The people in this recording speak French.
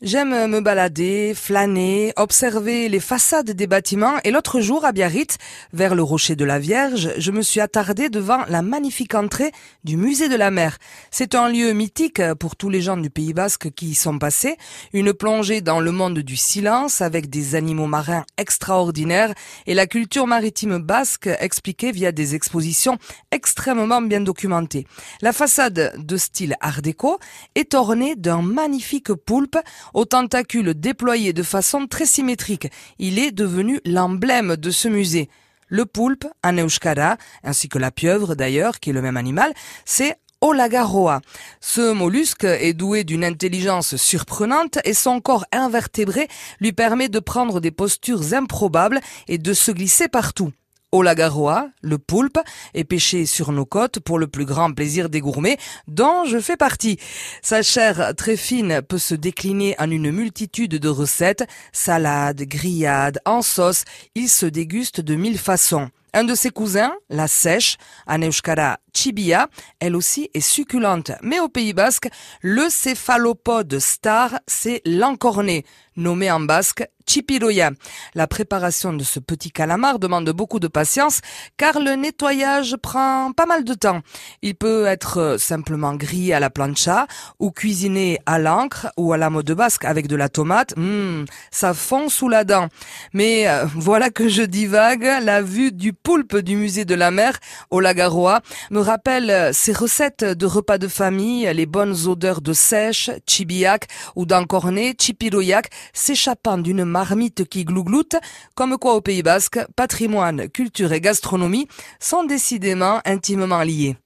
J'aime me balader, flâner, observer les façades des bâtiments et l'autre jour à Biarritz, vers le rocher de la Vierge, je me suis attardé devant la magnifique entrée du musée de la mer. C'est un lieu mythique pour tous les gens du Pays Basque qui y sont passés, une plongée dans le monde du silence avec des animaux marins extraordinaires et la culture maritime basque expliquée via des expositions extrêmement bien documentées. La façade de style art déco est ornée d'un magnifique poulpe aux tentacules déployés de façon très symétrique. Il est devenu l'emblème de ce musée. Le poulpe, en euskara, ainsi que la pieuvre d'ailleurs, qui est le même animal, c'est Olagaroa. Ce mollusque est doué d'une intelligence surprenante et son corps invertébré lui permet de prendre des postures improbables et de se glisser partout. Olagaroa, le poulpe, est pêché sur nos côtes pour le plus grand plaisir des gourmets, dont je fais partie. Sa chair très fine peut se décliner en une multitude de recettes, salade, grillade, en sauce, il se déguste de mille façons. Un de ses cousins, la sèche, Aneushkara chibia, elle aussi est succulente. Mais au Pays Basque, le céphalopode star, c'est l'encorné, nommé en basque chipiroya. La préparation de ce petit calamar demande beaucoup de patience car le nettoyage prend pas mal de temps. Il peut être simplement grillé à la plancha ou cuisiné à l'encre ou à la mode basque avec de la tomate. Mmh, ça fond sous la dent. Mais euh, voilà que je divague, la vue du poulpe du musée de la mer au Lagaroa me rappelle ces recettes de repas de famille, les bonnes odeurs de sèche, chibiac ou d'encorné, chipiroyak, s'échappant d'une marmite qui glougloute, comme quoi au Pays Basque, patrimoine, culture et gastronomie sont décidément intimement liés.